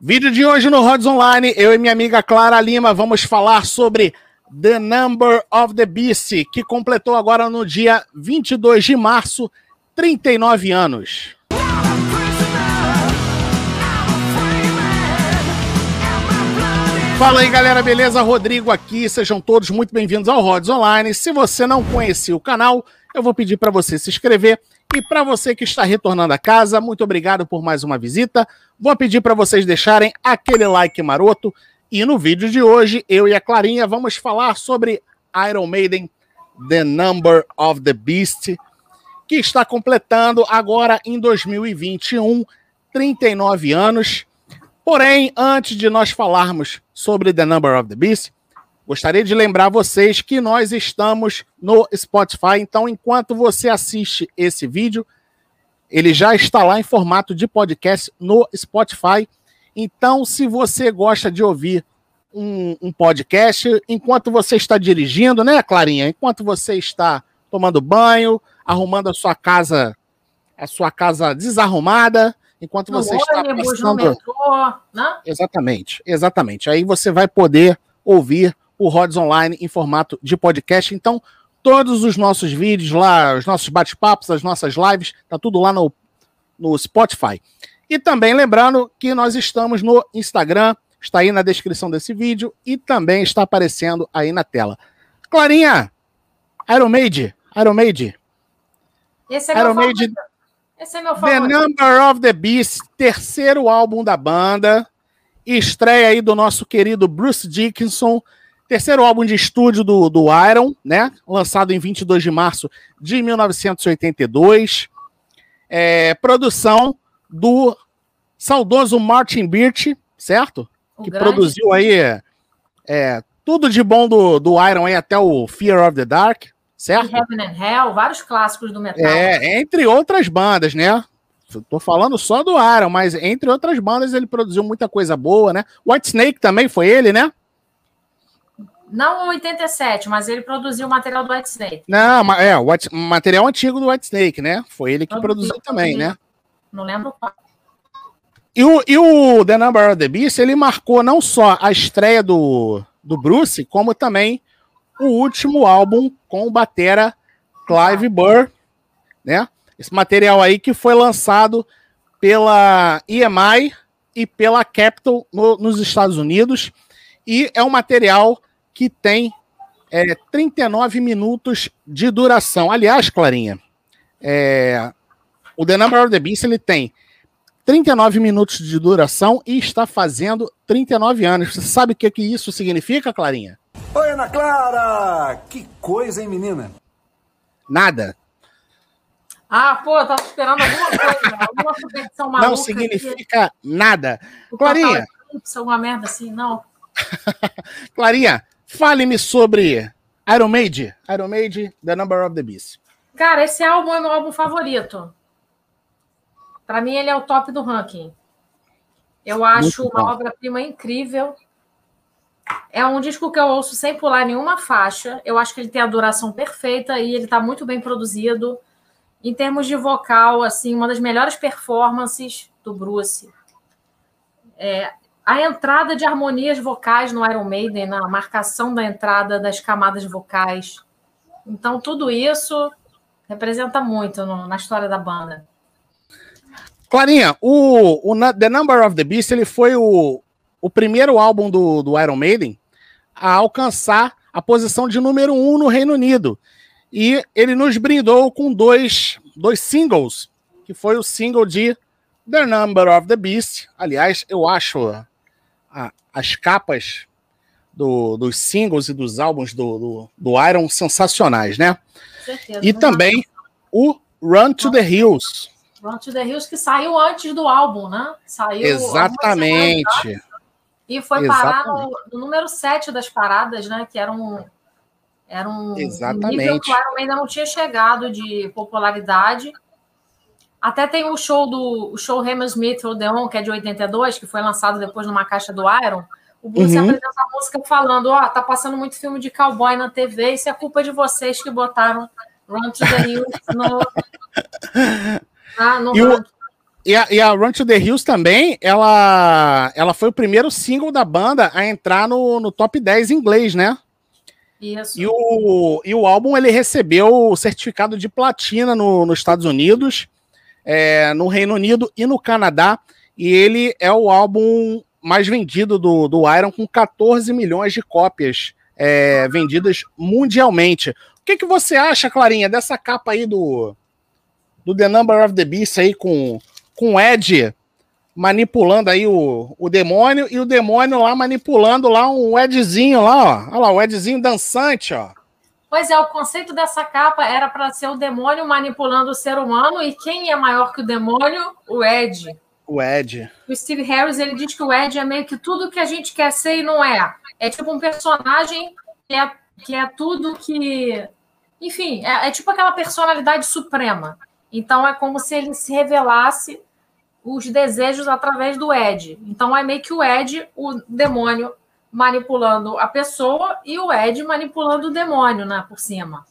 Vídeo de hoje no Rods Online, eu e minha amiga Clara Lima vamos falar sobre The Number of the Beast, que completou agora no dia 22 de março 39 anos. Fala aí galera, beleza? Rodrigo aqui, sejam todos muito bem-vindos ao Rods Online. Se você não conhecia o canal, eu vou pedir para você se inscrever e para você que está retornando a casa, muito obrigado por mais uma visita. Vou pedir para vocês deixarem aquele like maroto. E no vídeo de hoje, eu e a Clarinha vamos falar sobre Iron Maiden, The Number of the Beast, que está completando agora em 2021 39 anos. Porém, antes de nós falarmos sobre The Number of the Beast, Gostaria de lembrar vocês que nós estamos no Spotify, então enquanto você assiste esse vídeo, ele já está lá em formato de podcast no Spotify. Então, se você gosta de ouvir um, um podcast enquanto você está dirigindo, né, Clarinha? Enquanto você está tomando banho, arrumando a sua casa, a sua casa desarrumada, enquanto no você está passando... metrô, né? Exatamente, exatamente. Aí você vai poder ouvir o Rods Online em formato de podcast. Então, todos os nossos vídeos lá, os nossos bate-papos, as nossas lives, tá tudo lá no, no Spotify. E também lembrando que nós estamos no Instagram, está aí na descrição desse vídeo e também está aparecendo aí na tela. Clarinha, Iron Maid, Iron Maid. Esse é Iron meu Maid, Esse é meu favorito. The Number of the Beast, terceiro álbum da banda. Estreia aí do nosso querido Bruce Dickinson, Terceiro álbum de estúdio do, do Iron, né? Lançado em 22 de março de 1982. É, produção do saudoso Martin Birch, certo? O que grande. produziu aí é, tudo de bom do, do Iron aí até o Fear of the Dark, certo? Heaven and Hell, vários clássicos do metal. É, entre outras bandas, né? Tô falando só do Iron, mas entre outras bandas ele produziu muita coisa boa, né? White Snake também foi ele, né? Não 87, mas ele produziu o material do White Snake. Não, é, o material antigo do White Snake, né? Foi ele que produziu, produziu também, né? Não lembro qual. E o, e o The Number of the Beast, ele marcou não só a estreia do, do Bruce, como também o último álbum com o batera Clive Burr, né? Esse material aí que foi lançado pela EMI e pela Capitol no, nos Estados Unidos. E é um material que tem é, 39 minutos de duração. Aliás, Clarinha, é, o The Number of the Beast ele tem 39 minutos de duração e está fazendo 39 anos. Você sabe o que, que isso significa, Clarinha? Oi, Ana Clara! Que coisa, hein, menina? Nada. Ah, pô, eu tava esperando alguma coisa, alguma competição maluca. Não significa aqui. nada. Clarinha. Alguma merda assim, não. Clarinha, Fale-me sobre Iron Maiden, Iron Maiden, The Number of the Beast. Cara, esse álbum é meu álbum favorito. Para mim, ele é o top do ranking. Eu acho Muito uma obra-prima incrível. É um disco que eu ouço sem pular nenhuma faixa. Eu acho que ele tem a duração perfeita e ele está muito bem produzido. Em termos de vocal, assim, uma das melhores performances do Bruce. É, a entrada de harmonias vocais no Iron Maiden, na marcação da entrada das camadas vocais. Então, tudo isso representa muito no, na história da banda. Clarinha, o, o, The Number of the Beast ele foi o, o primeiro álbum do, do Iron Maiden a alcançar a posição de número um no Reino Unido. E ele nos brindou com dois, dois singles, que foi o single de The Number of the Beast. Aliás, eu acho a, as capas do, dos singles e dos álbuns do, do, do Iron sensacionais, né? Certeza, e né? também o Run to the Hills. Run to the Hills, que saiu antes do álbum, né? Saiu Exatamente. E foi parar no, no, número 7 das paradas, né? Que era um, era um Exatamente. nível que o Iron ainda não tinha chegado de popularidade. Até tem o show do o show Hammersmith Odeon, que é de 82, que foi lançado depois numa caixa do Iron. O Bruce uhum. apresenta a música falando: Ó, oh, tá passando muito filme de cowboy na TV, isso é culpa de vocês que botaram Run to the Hills no. Ah, no e, o, E a, e a Run to the Hills também, ela, ela foi o primeiro single da banda a entrar no, no top 10 em inglês, né? Isso. E o, e o álbum ele recebeu o certificado de platina no, nos Estados Unidos, é, no Reino Unido e no Canadá. E ele é o álbum mais vendido do, do Iron, com 14 milhões de cópias é, vendidas mundialmente. O que, que você acha, Clarinha, dessa capa aí do, do The Number of the Beast aí com com o Ed manipulando aí o, o demônio e o demônio lá manipulando lá um Edzinho lá, ó. Olha lá, o Edzinho dançante, ó. Pois é, o conceito dessa capa era para ser o demônio manipulando o ser humano e quem é maior que o demônio? O Ed. O Ed. O Steve Harris, ele diz que o Ed é meio que tudo que a gente quer ser e não é. É tipo um personagem que é, que é tudo que... Enfim, é, é tipo aquela personalidade suprema. Então é como se ele se revelasse os desejos através do Ed. Então é meio que o Ed, o demônio, manipulando a pessoa e o Ed manipulando o demônio, né, por cima.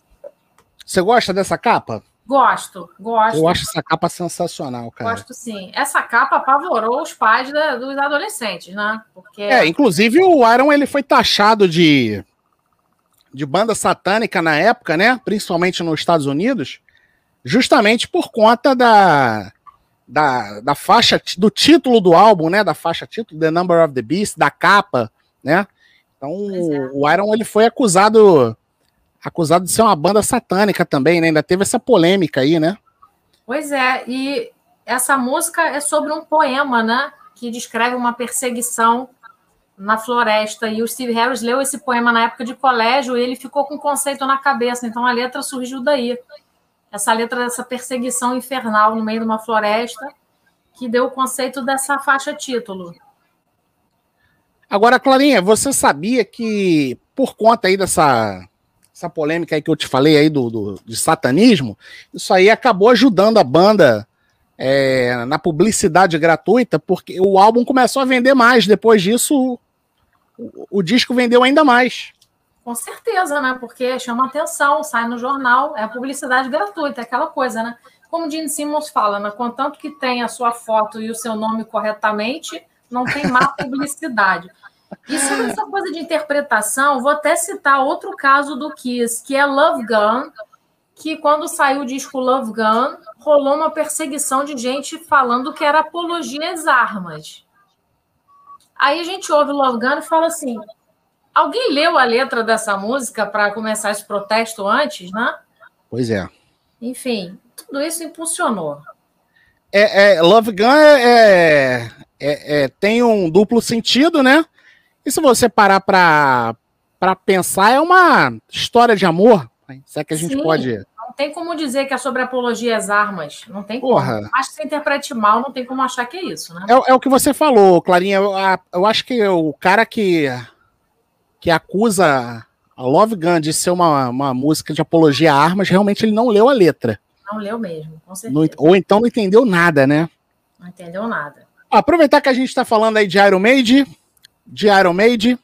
Você gosta dessa capa? Gosto, gosto. Eu acho essa capa sensacional, cara. Gosto sim. Essa capa apavorou os pais da, dos adolescentes, né? Porque... É, inclusive o Iron ele foi taxado de, de banda satânica na época, né? Principalmente nos Estados Unidos justamente por conta da, da, da faixa, do título do álbum, né? Da faixa título, The Number of the Beast, da capa, né? Então é. o Iron ele foi acusado acusado de ser uma banda satânica também, né? Ainda teve essa polêmica aí, né? Pois é, e essa música é sobre um poema, né? Que descreve uma perseguição na floresta. E o Steve Harris leu esse poema na época de colégio e ele ficou com o conceito na cabeça. Então a letra surgiu daí essa letra dessa perseguição infernal no meio de uma floresta, que deu o conceito dessa faixa título. Agora, Clarinha, você sabia que por conta aí dessa essa polêmica aí que eu te falei aí do, do de satanismo, isso aí acabou ajudando a banda é, na publicidade gratuita, porque o álbum começou a vender mais. Depois disso, o, o disco vendeu ainda mais. Com certeza, né? Porque chama atenção, sai no jornal, é publicidade gratuita, é aquela coisa, né? Como o Gene Simmons fala, né? Contanto que tem a sua foto e o seu nome corretamente, não tem má publicidade. E sobre essa coisa de interpretação, vou até citar outro caso do Kiss, que é Love Gun, que quando saiu o disco Love Gun, rolou uma perseguição de gente falando que era apologia às armas. Aí a gente ouve Love Gun e fala assim: Alguém leu a letra dessa música para começar esse protesto antes, né? Pois é. Enfim, tudo isso impulsionou. É, é Love Gun é, é, é, tem um duplo sentido, né? E se você parar para pensar, é uma história de amor. Se é que a gente Sim, pode. Não tem como dizer que é sobre apologia às armas. Não tem Porra. como. Acho que você interprete mal, não tem como achar que é isso, né? É, é o que você falou, Clarinha. Eu, eu acho que o cara que que acusa a Love Gun de ser uma, uma música de apologia a armas, realmente ele não leu a letra. Não leu mesmo, com certeza. ou então não entendeu nada, né? Não entendeu nada. Aproveitar que a gente está falando aí de Iron Maiden, de Iron Maiden,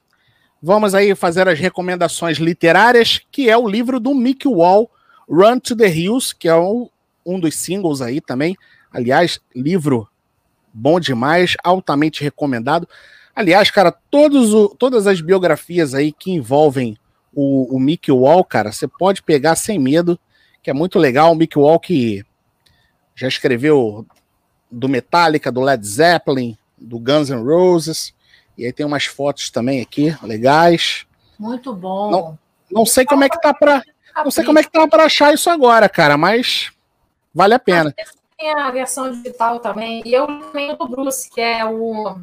vamos aí fazer as recomendações literárias, que é o livro do Mick Wall, Run to the Hills, que é um, um dos singles aí também. Aliás, livro bom demais, altamente recomendado. Aliás, cara, todos o, todas as biografias aí que envolvem o, o Mick Wall, cara, você pode pegar sem medo, que é muito legal. O Mick Wall que já escreveu do Metallica, do Led Zeppelin, do Guns N' Roses. E aí tem umas fotos também aqui, legais. Muito bom. Não, não sei como é que tá para não sei como é que tá para achar isso agora, cara, mas vale a pena. Tem a versão digital também. E eu tenho do Bruce, que é o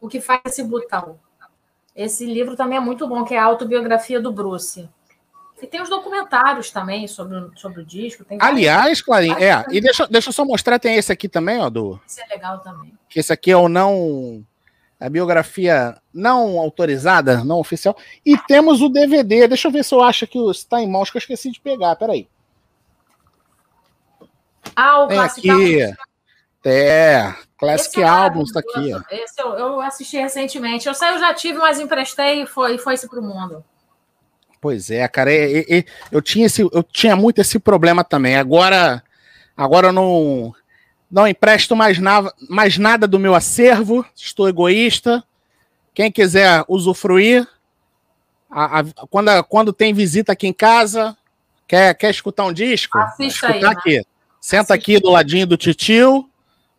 o que faz esse botão. Esse livro também é muito bom, que é a autobiografia do Bruce. E tem os documentários também sobre, sobre o disco. Aliás, Clarinha, é, e deixa, deixa eu só mostrar, tem esse aqui também, ó, do... Esse é legal também. Que esse aqui é o não... A biografia não autorizada, não oficial. E temos o DVD, deixa eu ver se eu acho que está em mãos, que eu esqueci de pegar, peraí. Ah, o tem aqui. É, Classic é Albums tá aqui. Ó. Esse eu, eu, assisti recentemente. Eu sei, eu já tive, mas emprestei e foi, foi-se pro mundo. Pois é, cara. É, é, é, eu, tinha esse, eu tinha muito esse problema também. Agora, agora eu não. Não empresto mais, na, mais nada do meu acervo. Estou egoísta. Quem quiser usufruir, a, a, quando, quando tem visita aqui em casa, quer, quer escutar um disco? Assista aí. Né? Aqui. Senta Assista. aqui do ladinho do titio,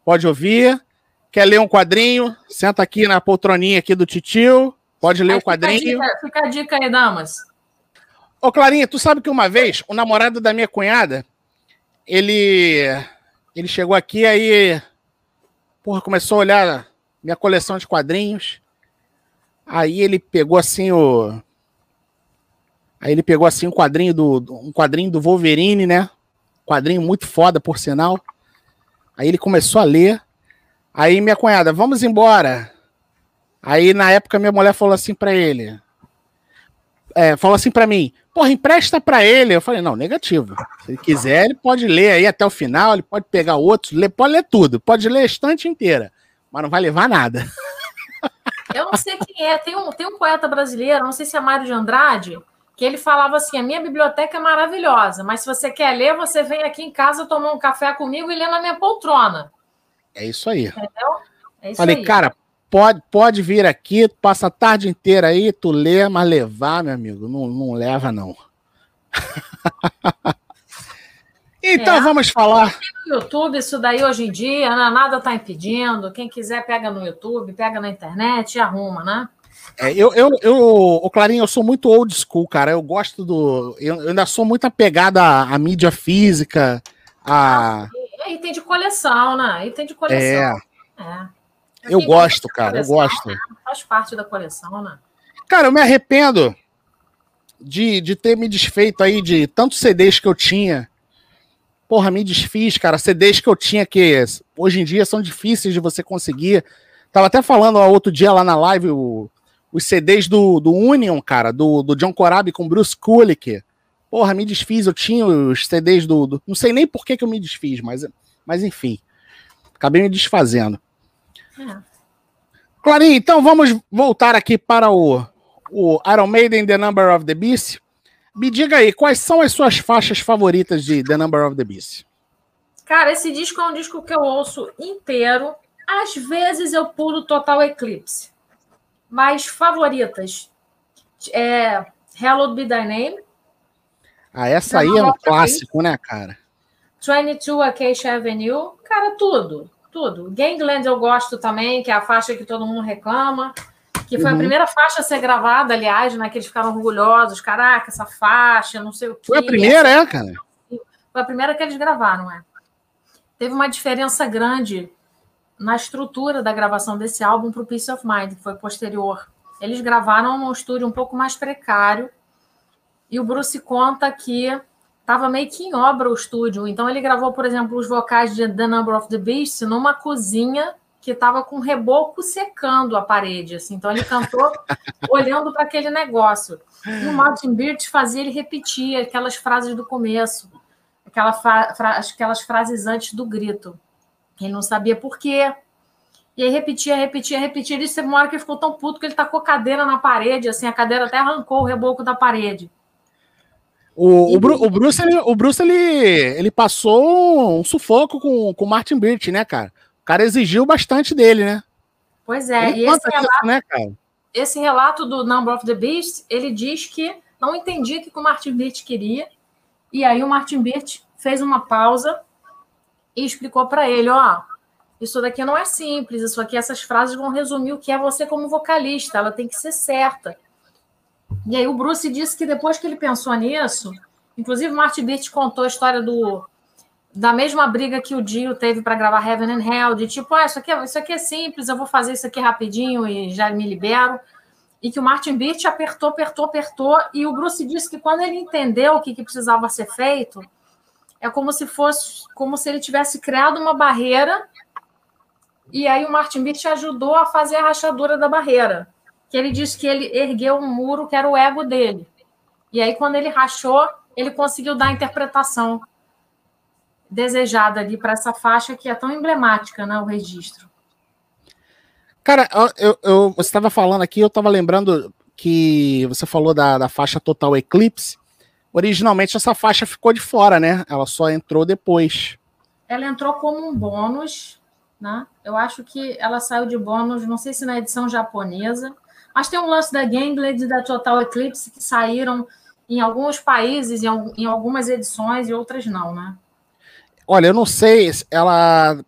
pode ouvir. Quer ler um quadrinho? Senta aqui na poltroninha aqui do titio, pode ler o quadrinho. Fica a, dica, fica a dica aí, damas. Ô, Clarinha, tu sabe que uma vez o namorado da minha cunhada, ele ele chegou aqui aí, porra, começou a olhar minha coleção de quadrinhos. Aí ele pegou assim o Aí ele pegou assim um quadrinho do um quadrinho do Wolverine, né? Quadrinho muito foda, por sinal. Aí ele começou a ler. Aí minha cunhada, vamos embora. Aí na época minha mulher falou assim para ele, é, falou assim para mim, porra, empresta para ele. Eu falei, não, negativo. Se ele quiser, ele pode ler aí até o final, ele pode pegar outros, ler, pode ler tudo, pode ler a estante inteira, mas não vai levar nada. Eu não sei quem é, tem um, tem um poeta brasileiro, não sei se é Mário de Andrade, que ele falava assim: a minha biblioteca é maravilhosa, mas se você quer ler, você vem aqui em casa tomar um café comigo e ler na minha poltrona. É isso aí. Entendeu? É isso Falei, aí. cara, pode, pode vir aqui, passa a tarde inteira aí, tu lê, mas levar, meu amigo, não, não leva, não. então é, vamos falar. No YouTube, isso daí hoje em dia, né, nada está impedindo. Quem quiser, pega no YouTube, pega na internet e arruma, né? É, eu, eu, eu, o Clarinho, eu sou muito old school, cara. Eu gosto do. Eu, eu ainda sou muito apegado à, à mídia física. A... Ah, item de coleção, né? Item de coleção. É. é. Eu gosto, cara, eu gosto. Né? Faz parte da coleção, né? Cara, eu me arrependo de, de ter me desfeito aí de tantos CDs que eu tinha. Porra, me desfiz, cara. CDs que eu tinha que hoje em dia são difíceis de você conseguir. Tava até falando outro dia lá na live o, os CDs do, do Union, cara, do, do John Corabi com Bruce Kulick. Porra, me desfiz. Eu tinha os CDs do. do não sei nem por que, que eu me desfiz, mas, mas enfim. Acabei me desfazendo. É. Clarinha, então vamos voltar aqui para o, o Iron Maiden The Number of the Beast. Me diga aí, quais são as suas faixas favoritas de The Number of the Beast? Cara, esse disco é um disco que eu ouço inteiro. Às vezes eu pulo Total Eclipse. Mas favoritas é Hello Be Thy Name. Ah, essa aí é um clássico, né, cara? 22 Acacia Avenue. Cara, tudo tudo. Gangland eu gosto também, que é a faixa que todo mundo reclama. Que foi uhum. a primeira faixa a ser gravada, aliás, né? Que eles ficaram orgulhosos. Caraca, essa faixa, não sei o quê. Foi a primeira, é, cara? Foi a primeira que eles gravaram, é. Teve uma diferença grande na estrutura da gravação desse álbum para o Peace of Mind, que foi posterior. Eles gravaram num estúdio um pouco mais precário. E o Bruce conta que estava meio que em obra o estúdio. Então ele gravou, por exemplo, os vocais de The Number of the Beast numa cozinha que estava com reboco secando a parede. Assim. Então ele cantou olhando para aquele negócio. E o Martin Birch fazia ele repetir aquelas frases do começo, aquela fra aquelas frases antes do grito. Ele não sabia por quê. E aí repetia, repetia, repetia. Ele teve uma hora que ele ficou tão puto que ele tacou cadeira na parede, assim, a cadeira até arrancou o reboco da parede. O, o, Bru, o, Bruce, ele, o Bruce ele, ele passou um sufoco com, o Martin Birch, né, cara? O cara exigiu bastante dele, né? Pois é, ele e esse relato, né, cara? esse relato do Number of the Beast, ele diz que não entendia o que o Martin Birch queria, e aí o Martin Birch fez uma pausa e explicou para ele, ó, isso daqui não é simples, isso aqui, essas frases vão resumir o que é você como vocalista, ela tem que ser certa. E aí o Bruce disse que depois que ele pensou nisso, inclusive o Martin Birch contou a história do da mesma briga que o Dio teve para gravar Heaven and Hell, de tipo, ah, isso aqui, é, isso aqui é simples, eu vou fazer isso aqui rapidinho e já me libero. E que o Martin Birch apertou, apertou, apertou, e o Bruce disse que quando ele entendeu o que, que precisava ser feito, é como se fosse, como se ele tivesse criado uma barreira, e aí o Martin Birch ajudou a fazer a rachadura da barreira que ele disse que ele ergueu um muro que era o ego dele. E aí, quando ele rachou, ele conseguiu dar a interpretação desejada ali para essa faixa que é tão emblemática, né? O registro. Cara, eu, eu você estava falando aqui, eu estava lembrando que você falou da, da faixa Total Eclipse. Originalmente essa faixa ficou de fora, né? Ela só entrou depois. ela entrou como um bônus, né? Eu acho que ela saiu de bônus, não sei se na edição japonesa, mas tem um lance da Gangblade e da Total Eclipse que saíram em alguns países, em, algumas edições e outras não, né? Olha, eu não sei se ela,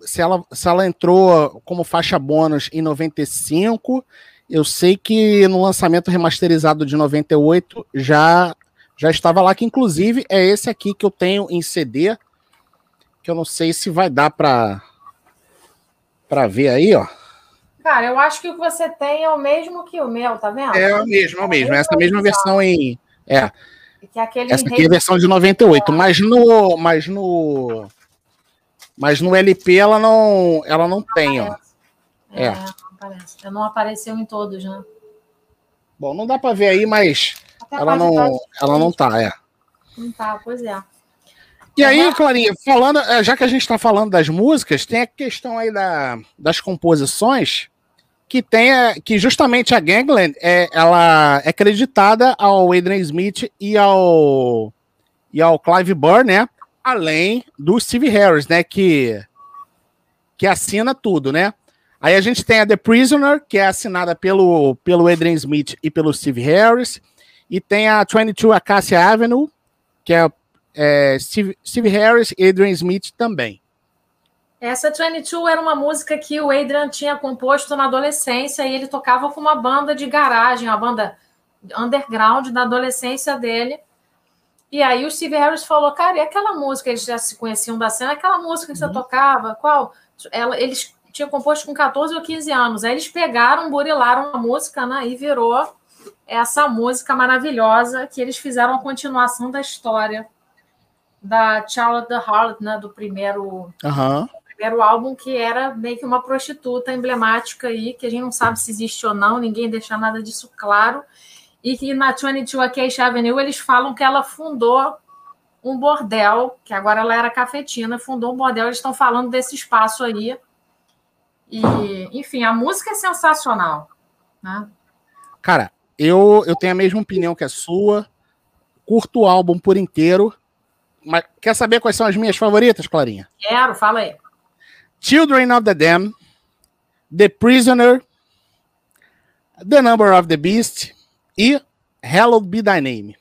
se ela, se ela entrou como faixa bônus em 95. Eu sei que no lançamento remasterizado de 98 já já estava lá, que inclusive é esse aqui que eu tenho em CD, que eu não sei se vai dar para para ver aí, ó. Cara, eu acho que o que você tem é o mesmo que o meu, tá vendo? É o mesmo, é o mesmo. Essa mesma versão em. É. Que é Essa aqui é a versão de 98, mas no. Mas no. Mas no LP ela não, ela não, não tem, aparece. ó. É, é. Não aparece. Não apareceu em todos, né? Bom, não dá para ver aí, mas Até ela não, ela não tá, é. Não tá, pois é. E aí, Clarinha, falando, é, já que a gente está falando das músicas, tem a questão aí da, das composições que tem que justamente a Gangland é, ela é creditada ao Adrian Smith e ao e ao Clive Burr, né? Além do Steve Harris, né? Que que assina tudo, né? Aí a gente tem a The Prisoner, que é assinada pelo, pelo Adrian Smith e pelo Steve Harris. E tem a 22 Acacia Avenue, que é, é Steve, Steve Harris e Adrian Smith também. Essa 22 era uma música que o Adrian tinha composto na adolescência e ele tocava com uma banda de garagem, uma banda underground da adolescência dele. E aí o Steve Harris falou, cara, e aquela música, eles já se conheciam da cena, aquela música que você uhum. tocava, qual? Ela, eles tinha composto com 14 ou 15 anos. Aí eles pegaram, burilaram a música, né? E virou essa música maravilhosa que eles fizeram a continuação da história da Charlotte the Harlot, né? Do primeiro, uhum. Primeiro álbum, que era meio que uma prostituta emblemática aí, que a gente não sabe se existe ou não, ninguém deixa nada disso claro. E que na 22 Acacia Avenue eles falam que ela fundou um bordel, que agora ela era cafetina, fundou um bordel, eles estão falando desse espaço aí e, enfim, a música é sensacional. Né? Cara, eu, eu tenho a mesma opinião que a sua. Curto o álbum por inteiro. Mas quer saber quais são as minhas favoritas, Clarinha? Quero, fala aí. Children of the Dam, The Prisoner, The Number of the Beast e Hallowed Be Thy Name.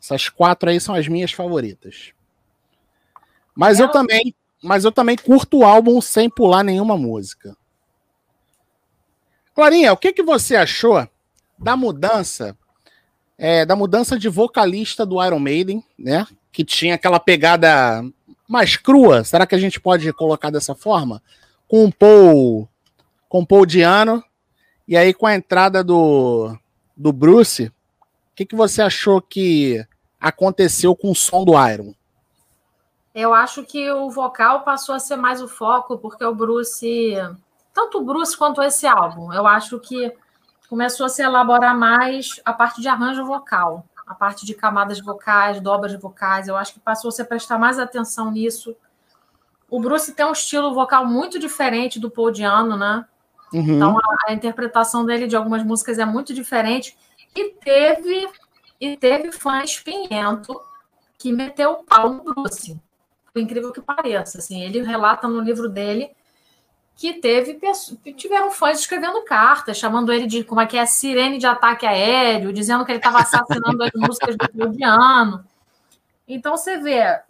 Essas quatro aí são as minhas favoritas. Mas eu também mas eu também curto o álbum sem pular nenhuma música. Clarinha, o que, que você achou da mudança é, da mudança de vocalista do Iron Maiden, né? Que tinha aquela pegada mais crua. Será que a gente pode colocar dessa forma? Com o Paul, com Paul Diano e aí com a entrada do, do Bruce, o que, que você achou que aconteceu com o som do Iron? Eu acho que o vocal passou a ser mais o foco, porque o Bruce, tanto o Bruce quanto esse álbum, eu acho que começou a se elaborar mais a parte de arranjo vocal, a parte de camadas vocais, dobras vocais. Eu acho que passou a prestar mais atenção nisso. O Bruce tem um estilo vocal muito diferente do Paul Diano, né? Uhum. Então a, a interpretação dele de algumas músicas é muito diferente. E teve e teve fã espinhento que meteu o pau no Bruce por incrível que pareça. Assim, ele relata no livro dele que teve tiveram fãs escrevendo cartas, chamando ele de como é que é sirene de ataque aéreo, dizendo que ele estava assassinando as músicas do Claudiano. Então você vê,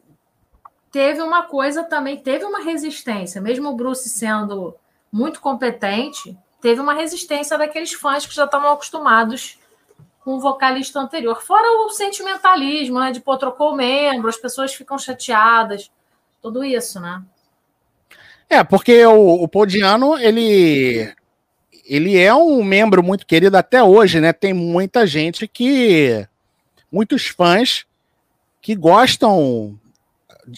teve uma coisa também, teve uma resistência, mesmo o Bruce sendo muito competente, teve uma resistência daqueles fãs que já estavam acostumados com o vocalista anterior. Fora o sentimentalismo, né? De pô, trocou o membro, as pessoas ficam chateadas tudo isso, né? É, porque o, o Podiano, ele, ele é um membro muito querido até hoje, né? Tem muita gente que. Muitos fãs que gostam.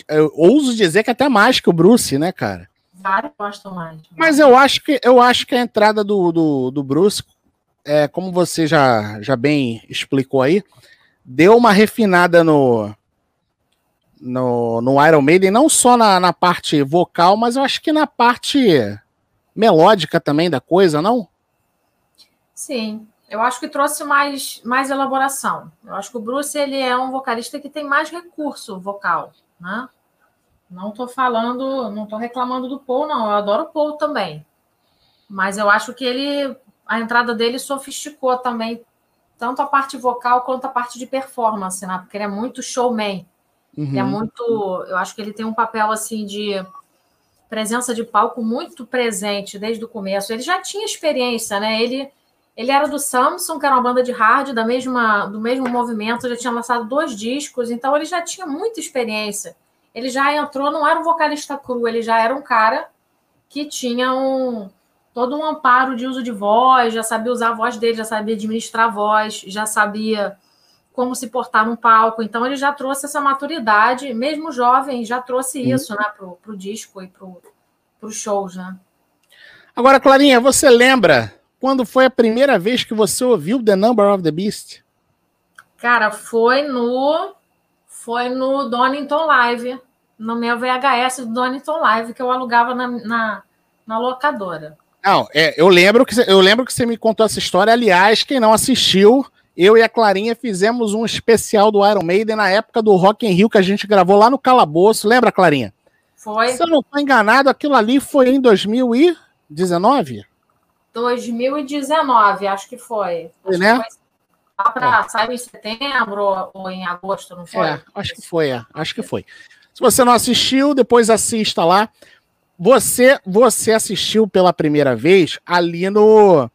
Eu ouso dizer que até mais que o Bruce, né, cara? Vários gostam mais. Mas eu acho que, eu acho que a entrada do, do, do Bruce, é, como você já, já bem explicou aí, deu uma refinada no, no, no Iron Maiden, não só na, na parte vocal, mas eu acho que na parte melódica também da coisa, não? Sim, eu acho que trouxe mais, mais elaboração. Eu acho que o Bruce ele é um vocalista que tem mais recurso vocal, né? Não tô falando, não tô reclamando do Paul, não. Eu adoro o Paul também. Mas eu acho que ele, a entrada dele sofisticou também, tanto a parte vocal quanto a parte de performance, né? Porque ele é muito showman. Uhum. É muito. Eu acho que ele tem um papel assim de presença de palco muito presente desde o começo. Ele já tinha experiência, né? Ele, ele era do Samsung, que era uma banda de hard da mesma, do mesmo movimento, já tinha lançado dois discos, então ele já tinha muita experiência. Ele já entrou, não era um vocalista cru, ele já era um cara que tinha um todo um amparo de uso de voz, já sabia usar a voz dele, já sabia administrar a voz, já sabia como se portar num palco. Então ele já trouxe essa maturidade, mesmo jovem, já trouxe isso, né, pro, pro disco e pro, pro shows, né? Agora, Clarinha, você lembra quando foi a primeira vez que você ouviu The Number of the Beast? Cara, foi no foi no Donington Live, no meu VHS do Donington Live que eu alugava na, na, na locadora. Não, é, eu lembro que eu lembro que você me contou essa história. Aliás, quem não assistiu, eu e a Clarinha fizemos um especial do Iron Maiden na época do Rock in Rio que a gente gravou lá no Calabouço. Lembra, Clarinha? Foi. Se eu não estou enganado, aquilo ali foi em 2019? 2019, acho que foi. Foi, acho né? Foi pra, é. Saiu em setembro ou em agosto, não foi? É, acho que foi, é, acho que foi. Se você não assistiu, depois assista lá. Você, você assistiu pela primeira vez ali no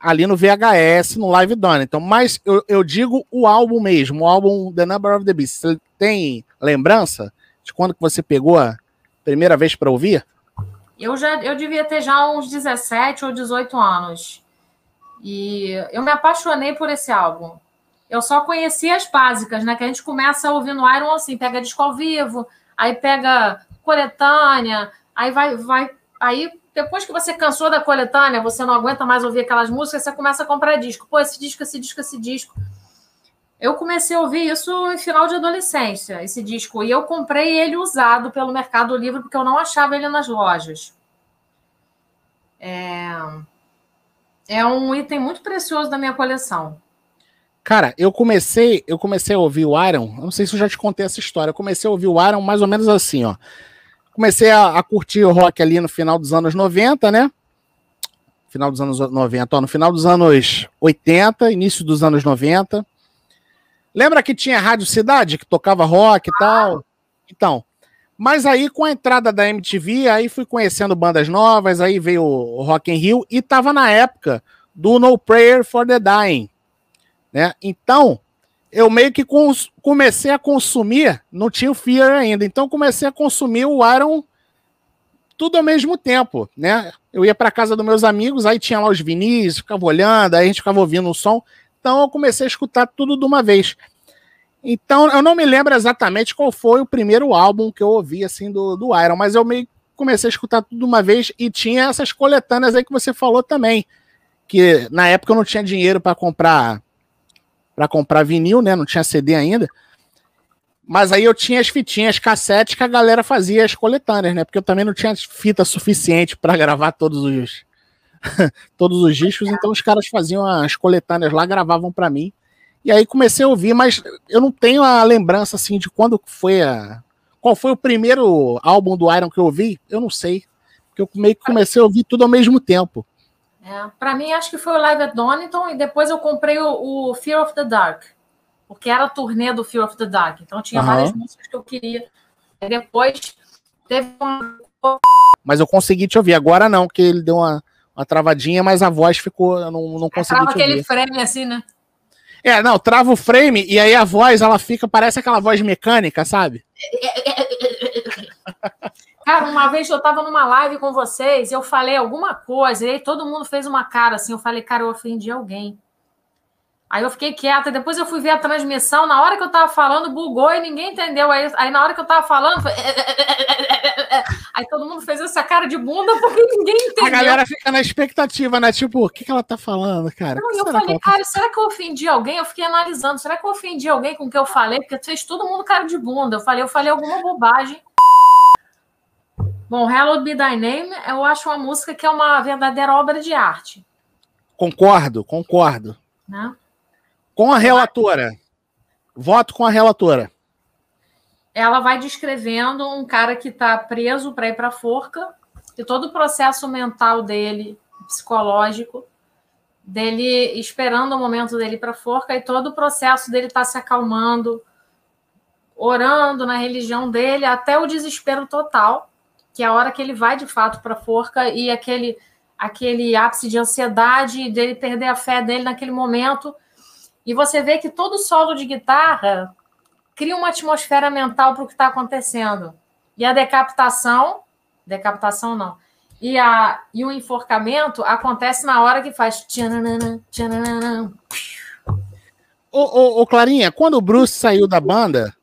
ali no VHS, no Live Done. Então, mas eu, eu digo o álbum mesmo, o álbum The Number of the Beast. Você tem lembrança de quando que você pegou a primeira vez para ouvir? Eu já eu devia ter já uns 17 ou 18 anos. E eu me apaixonei por esse álbum. Eu só conhecia as básicas, né? Que a gente começa ouvindo Iron assim, pega disco ao vivo, aí pega coletânea, aí vai, vai, aí depois que você cansou da coletânea, você não aguenta mais ouvir aquelas músicas, você começa a comprar disco. Pô, esse disco, esse disco, esse disco. Eu comecei a ouvir isso em final de adolescência, esse disco. E eu comprei ele usado pelo Mercado Livre, porque eu não achava ele nas lojas. É, é um item muito precioso da minha coleção. Cara, eu comecei, eu comecei a ouvir o Iron. Não sei se eu já te contei essa história. Eu comecei a ouvir o Iron mais ou menos assim, ó comecei a, a, curtir o rock ali no final dos anos 90, né? Final dos anos 90, ó, no final dos anos 80, início dos anos 90. Lembra que tinha Rádio Cidade, que tocava rock e tal? Então, mas aí com a entrada da MTV, aí fui conhecendo bandas novas, aí veio o Rock in Rio e tava na época do No Prayer for the Dying, né? Então, eu meio que comecei a consumir, não tinha o Fear ainda, então comecei a consumir o Iron tudo ao mesmo tempo, né? Eu ia para casa dos meus amigos, aí tinha lá os vinis, ficava olhando, aí a gente ficava ouvindo o som, então eu comecei a escutar tudo de uma vez. Então eu não me lembro exatamente qual foi o primeiro álbum que eu ouvi assim do, do Iron, mas eu meio comecei a escutar tudo de uma vez e tinha essas coletâneas aí que você falou também, que na época eu não tinha dinheiro para comprar para comprar vinil, né? Não tinha CD ainda. Mas aí eu tinha as fitinhas cassete que a galera fazia as coletâneas, né? Porque eu também não tinha fita suficiente para gravar todos os todos os discos, então os caras faziam as coletâneas lá, gravavam para mim. E aí comecei a ouvir, mas eu não tenho a lembrança assim de quando foi a qual foi o primeiro álbum do Iron que eu ouvi, eu não sei. Porque eu meio que comecei a ouvir tudo ao mesmo tempo. É, para mim, acho que foi o Live at Donington e depois eu comprei o, o, Fear of the Dark, porque era a turnê do Fear of the Dark. Então tinha uhum. várias músicas que eu queria. E depois teve uma. Mas eu consegui te ouvir. Agora não, que ele deu uma, uma travadinha, mas a voz ficou. Eu não, não consegui. Trava aquele frame assim, né? É, não, trava o frame e aí a voz, ela fica, parece aquela voz mecânica, sabe? Cara, uma vez eu tava numa live com vocês, eu falei alguma coisa, e aí todo mundo fez uma cara assim. Eu falei, cara, eu ofendi alguém. Aí eu fiquei quieta, depois eu fui ver a transmissão. Na hora que eu tava falando, bugou e ninguém entendeu. Aí, aí na hora que eu tava falando, foi... aí todo mundo fez essa cara de bunda porque ninguém entendeu. A galera fica na expectativa, né? Tipo, o que, que ela tá falando, cara? Não, eu falei, tá cara, será que eu ofendi alguém? Eu fiquei analisando, será que eu ofendi alguém com o que eu falei? Porque fez todo mundo cara de bunda. Eu falei, eu falei alguma bobagem. Bom, Hallowed Be Thy Name, eu acho uma música que é uma verdadeira obra de arte. Concordo, concordo. Né? Com a relatora. Voto com a relatora. ela vai descrevendo um cara que está preso para ir para a forca e todo o processo mental dele, psicológico, dele esperando o momento dele para a forca e todo o processo dele estar tá se acalmando, orando na religião dele até o desespero total, que é a hora que ele vai de fato para a forca e aquele aquele ápice de ansiedade dele perder a fé dele naquele momento. E você vê que todo solo de guitarra cria uma atmosfera mental para o que está acontecendo. E a decapitação, decapitação não, e, a, e o enforcamento acontece na hora que faz. Ô, ô, ô, Clarinha, quando o Bruce saiu da banda,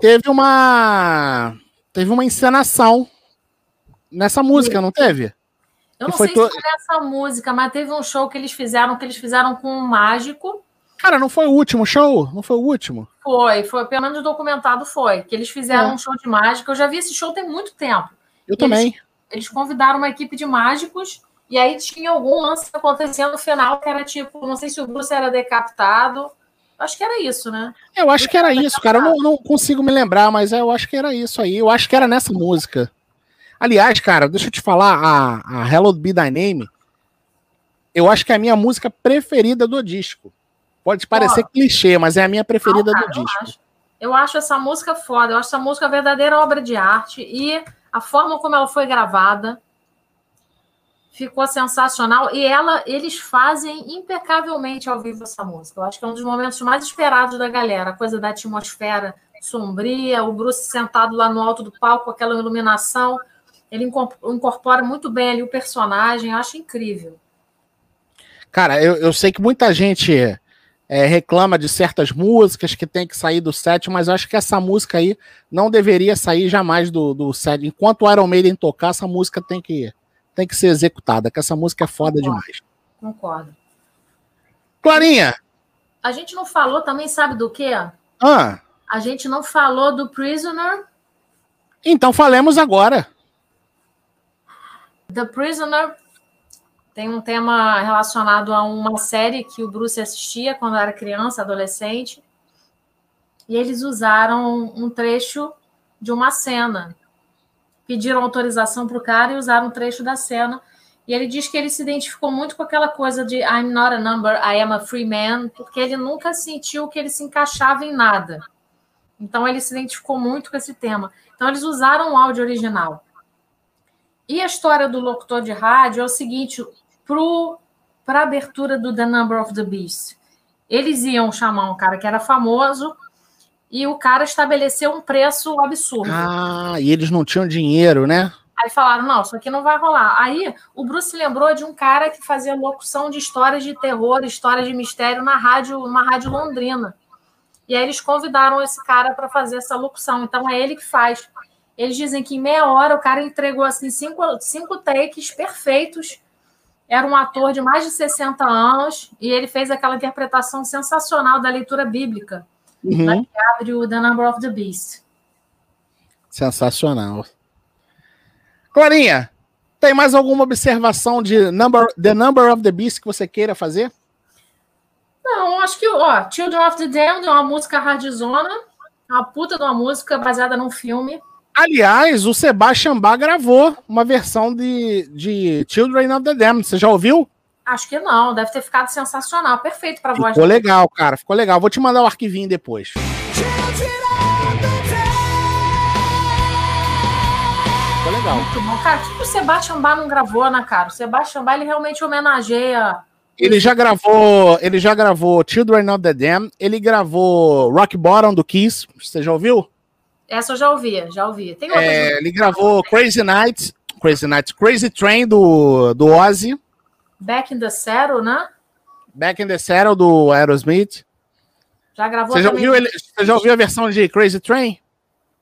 teve uma. Teve uma encenação nessa música, não teve? Eu não sei to... se foi nessa música, mas teve um show que eles fizeram, que eles fizeram com um mágico. Cara, não foi o último show? Não foi o último? Foi, foi, pelo menos documentado foi. Que eles fizeram é. um show de mágica. Eu já vi esse show tem muito tempo. Eu e também. Eles, eles, convidaram uma equipe de mágicos e aí tinha algum lance acontecendo no final que era tipo, não sei se o Bruce era decapitado. Acho que era isso, né? Eu acho que era isso, cara. Eu não, não, consigo me lembrar, mas eu acho que era isso aí. Eu acho que era nessa música. Aliás, cara, deixa eu te falar, a, a Hello Be Thy Name, eu acho que é a minha música preferida do disco. Pode parecer oh. clichê, mas é a minha preferida não, cara, do disco. Eu acho. eu acho essa música foda, eu acho essa música verdadeira obra de arte e a forma como ela foi gravada ficou sensacional e ela eles fazem impecavelmente ao vivo essa música. Eu acho que é um dos momentos mais esperados da galera, a coisa da atmosfera sombria, o Bruce sentado lá no alto do palco, aquela iluminação, ele incorpora muito bem ali o personagem, eu acho incrível. Cara, eu, eu sei que muita gente é, reclama de certas músicas que tem que sair do set, mas eu acho que essa música aí não deveria sair jamais do, do set. Enquanto o Iron Maiden tocar, essa música tem que, tem que ser executada, que essa música é foda Concordo. demais. Concordo. Clarinha! A gente não falou também, sabe do quê? Ah. A gente não falou do Prisoner. Então falemos agora. The Prisoner tem um tema relacionado a uma série que o Bruce assistia quando era criança, adolescente. E eles usaram um trecho de uma cena. Pediram autorização para o cara e usaram um trecho da cena. E ele diz que ele se identificou muito com aquela coisa de I'm not a number, I am a free man, porque ele nunca sentiu que ele se encaixava em nada. Então ele se identificou muito com esse tema. Então eles usaram o áudio original. E a história do locutor de rádio é o seguinte: para a abertura do The Number of the Beast. Eles iam chamar um cara que era famoso e o cara estabeleceu um preço absurdo. Ah, e eles não tinham dinheiro, né? Aí falaram: não, isso aqui não vai rolar. Aí o Bruce lembrou de um cara que fazia locução de histórias de terror, histórias de mistério na rádio, numa rádio londrina. E aí eles convidaram esse cara para fazer essa locução. Então é ele que faz. Eles dizem que em meia hora o cara entregou assim cinco, cinco takes perfeitos era um ator de mais de 60 anos e ele fez aquela interpretação sensacional da leitura bíblica, uhum. Né, que abre o The Number of the Beast. Sensacional. Clarinha, tem mais alguma observação de number, The Number of the Beast que você queira fazer? Não, acho que, ó, Children of the Damned é uma música hardzona, uma puta de uma música baseada num filme. Aliás, o Sebastian Bach gravou uma versão de, de Children of the Damned. Você já ouviu? Acho que não, deve ter ficado sensacional, perfeito para voz. Ficou legal, cara, ficou legal. Vou te mandar o arquivinho depois. Ficou legal. Muito bom. Cara, o que o Sebastian Bach não gravou, né, cara? O Sebastian Bach, ele realmente homenageia... Ele já gravou, ele já gravou Children of the Damned, ele gravou Rock Bottom do Kiss, você já ouviu? Essa eu já ouvi, já ouvi. Tem é, ele gravou Crazy Nights, Crazy Nights, Crazy Train do, do Ozzy. Back in the Saddle, né? Back in the Saddle do Aerosmith. Já gravou você já, ouviu ele, você já ouviu a versão de Crazy Train?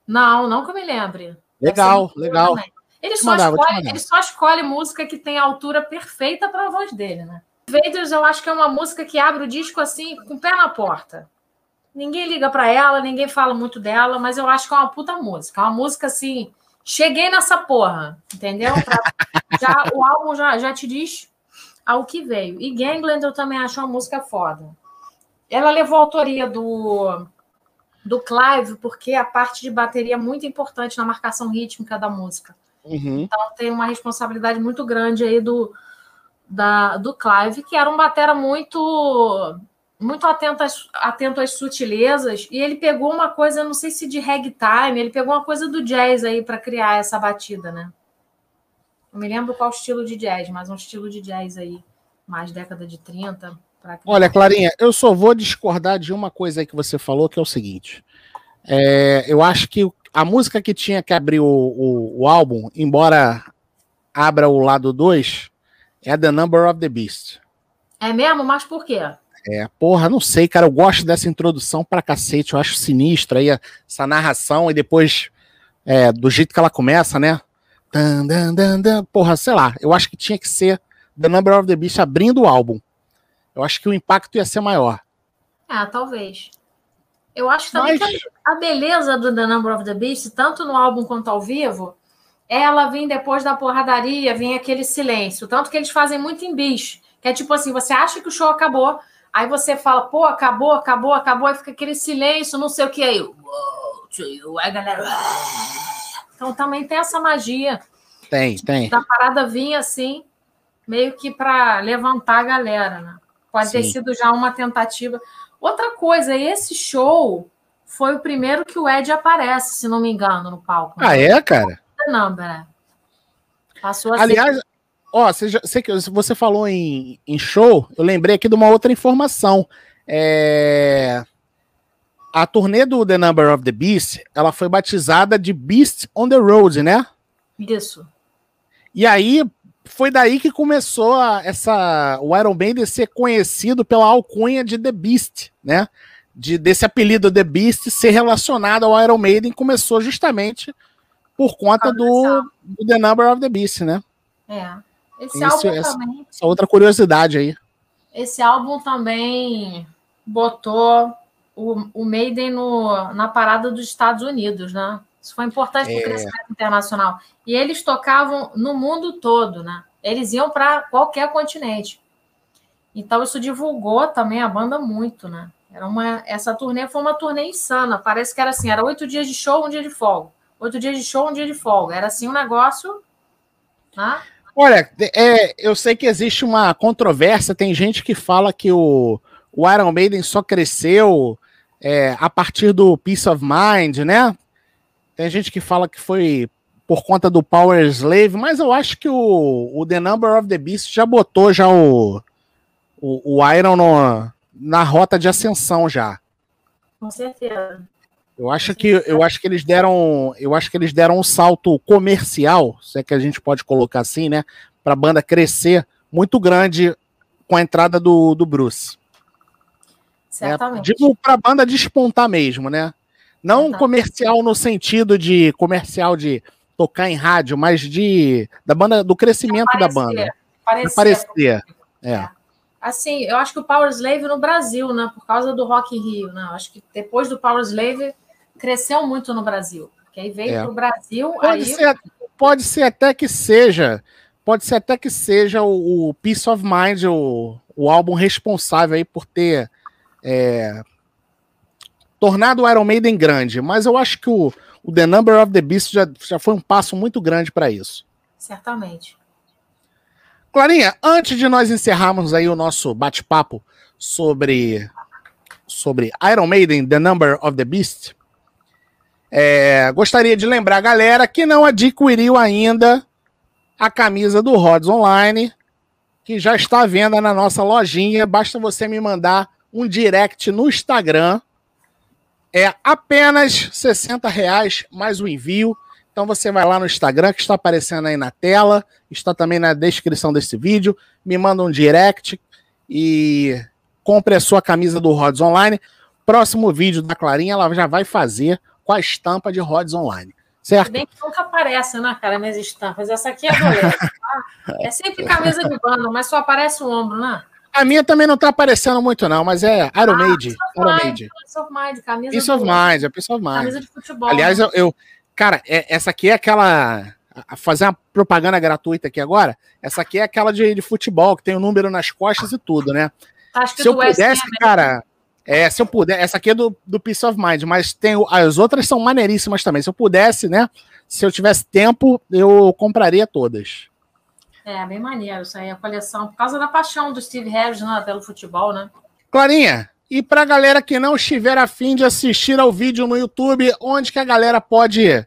Não, não que eu me lembre. Legal, legal. Ele só, mandar, escolhe, ele só escolhe música que tem a altura perfeita para a voz dele, né? Vaders, eu acho que é uma música que abre o disco assim, com o pé na porta. Ninguém liga para ela, ninguém fala muito dela, mas eu acho que é uma puta música. É uma música assim. Cheguei nessa porra, entendeu? Pra, já, o álbum já, já te diz ao que veio. E Gangland eu também acho uma música foda. Ela levou a autoria do, do Clive, porque a parte de bateria é muito importante na marcação rítmica da música. Uhum. Então tem uma responsabilidade muito grande aí do, da, do Clive, que era um batera muito muito atento às, atento às sutilezas, e ele pegou uma coisa, não sei se de ragtime, ele pegou uma coisa do jazz aí para criar essa batida, né? Não me lembro qual estilo de jazz, mas um estilo de jazz aí, mais década de 30. Olha, Clarinha, eu só vou discordar de uma coisa aí que você falou, que é o seguinte. É, eu acho que a música que tinha que abrir o, o, o álbum, embora abra o lado 2, é The Number of the Beast. É mesmo? Mas por quê? É, porra, não sei, cara. Eu gosto dessa introdução pra cacete. Eu acho sinistro aí essa narração e depois é, do jeito que ela começa, né? Dan, dan, dan, dan. Porra, sei lá. Eu acho que tinha que ser The Number of the Beast abrindo o álbum. Eu acho que o impacto ia ser maior. Ah, talvez. Eu acho também Mas... que a beleza do The Number of the Beast, tanto no álbum quanto ao vivo, ela vem depois da porradaria, vem aquele silêncio. Tanto que eles fazem muito em bicho. Que é tipo assim, você acha que o show acabou, aí você fala, pô, acabou, acabou, acabou, aí fica aquele silêncio, não sei o que aí. Aí a galera. Então também tem essa magia. Tem, tem. Da parada vir assim, meio que para levantar a galera, né? Pode Sim. ter sido já uma tentativa. Outra coisa, esse show foi o primeiro que o Ed aparece, se não me engano, no palco. Ah, é, cara? Não, é. Passou assim. Aliás, ó, você, já, você, você falou em, em show, eu lembrei aqui de uma outra informação. É... A turnê do The Number of the Beast, ela foi batizada de Beast on the Road, né? Isso. E aí, foi daí que começou a, essa, o Iron Maiden ser conhecido pela alcunha de The Beast, né? De, desse apelido The Beast ser relacionado ao Iron Maiden começou justamente por conta do, do, The Number of the Beast, né? É. Esse álbum essa, também. Essa outra curiosidade aí. Esse álbum também botou o, o Maiden no, na parada dos Estados Unidos, né? Isso foi importante para o é... crescimento internacional. E eles tocavam no mundo todo, né? Eles iam para qualquer continente. Então isso divulgou também a banda muito, né? Era uma, essa turnê foi uma turnê insana. Parece que era assim, era oito dias de show, um dia de folga. Oito dias de show, um dia de folga. Era assim um negócio. Né? Olha, é, eu sei que existe uma controvérsia. Tem gente que fala que o, o Iron Maiden só cresceu é, a partir do Peace of Mind, né? Tem gente que fala que foi por conta do Power Slave, mas eu acho que o, o The Number of the Beast já botou já o, o, o Iron no, na rota de ascensão já. Com certeza. Eu acho que eu acho que eles deram, eu acho que eles deram um salto comercial, se é que a gente pode colocar assim, né, para a banda crescer muito grande com a entrada do, do Bruce. Certamente. É, digo para a banda despontar mesmo, né? Não comercial no sentido de comercial de tocar em rádio, mas de da banda do crescimento da banda. Parecer. parecer. É. Assim, eu acho que o Power Slave no Brasil, né, por causa do Rock in Rio, né? Eu acho que depois do Power Slave cresceu muito no Brasil. Que aí veio é. para o Brasil. Pode, aí... ser, pode ser até que seja, pode ser até que seja o, o Peace of Mind, o, o álbum responsável aí por ter é, tornado o Iron Maiden grande, mas eu acho que o, o The Number of the Beast já, já foi um passo muito grande para isso. Certamente. Clarinha, antes de nós encerrarmos aí o nosso bate-papo sobre, sobre Iron Maiden, The Number of the Beast, é, gostaria de lembrar a galera que não adquiriu ainda a camisa do Rods Online, que já está à venda na nossa lojinha. Basta você me mandar um direct no Instagram é apenas 60 reais mais o envio. Então você vai lá no Instagram que está aparecendo aí na tela, está também na descrição desse vídeo, me manda um direct e compre a sua camisa do Rods Online. Próximo vídeo da Clarinha ela já vai fazer com a estampa de Rods Online. Certo? Bem que nunca aparece, né, cara, minhas estampas. Essa aqui é doleta, tá? É sempre camisa de banda, mas só aparece o ombro, né? A minha também não tá aparecendo muito, não, mas é Iron ah, Maid. Iron Maid. Peace of Mind, camisa Peace of Mind, é Peace of Mind. Camisa de futebol. Aliás, né? eu, eu, Cara, é, essa aqui é aquela. Fazer uma propaganda gratuita aqui agora. Essa aqui é aquela de, de futebol, que tem o um número nas costas e tudo, né? Acho que Se eu pudesse, cara. É, se eu puder, essa aqui é do, do Peace of Mind, mas tem, as outras são maneiríssimas também. Se eu pudesse, né? Se eu tivesse tempo, eu compraria todas. É, bem maneiro isso aí, a coleção, por causa da paixão do Steve Harris né, pelo futebol, né? Clarinha, e pra galera que não estiver afim de assistir ao vídeo no YouTube, onde que a galera pode,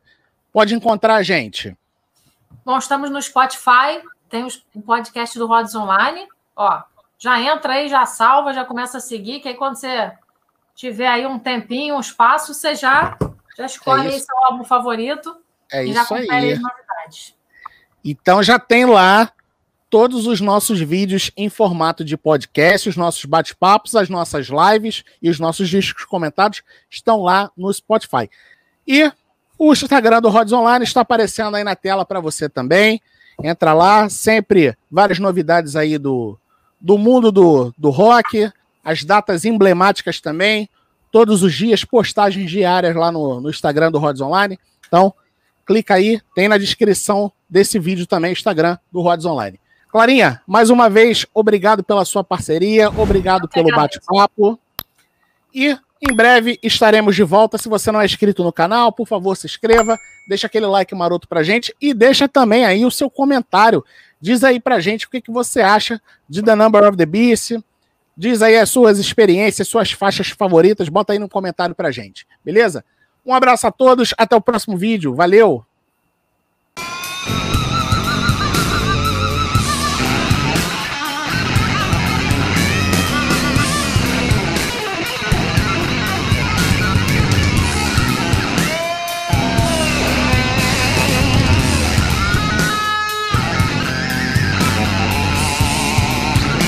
pode encontrar a gente? Bom, estamos no Spotify, tem o podcast do Rods Online, ó, já entra aí, já salva, já começa a seguir, que aí quando você tiver aí um tempinho, um espaço, você já, já escolhe é aí seu álbum favorito é e já confere aí. as novidades. Então já tem lá todos os nossos vídeos em formato de podcast, os nossos bate-papos, as nossas lives e os nossos discos comentados estão lá no Spotify. E o Instagram do Rods Online está aparecendo aí na tela para você também. Entra lá, sempre várias novidades aí do, do mundo do, do rock, as datas emblemáticas também, todos os dias, postagens diárias lá no, no Instagram do Rods Online. Então, clica aí, tem na descrição desse vídeo também Instagram do Rods Online. Clarinha, mais uma vez, obrigado pela sua parceria, obrigado pelo bate-papo. E em breve estaremos de volta. Se você não é inscrito no canal, por favor, se inscreva, deixa aquele like maroto pra gente e deixa também aí o seu comentário Diz aí pra gente o que, que você acha de The Number of the Beast. Diz aí as suas experiências, suas faixas favoritas. Bota aí no comentário pra gente, beleza? Um abraço a todos, até o próximo vídeo. Valeu!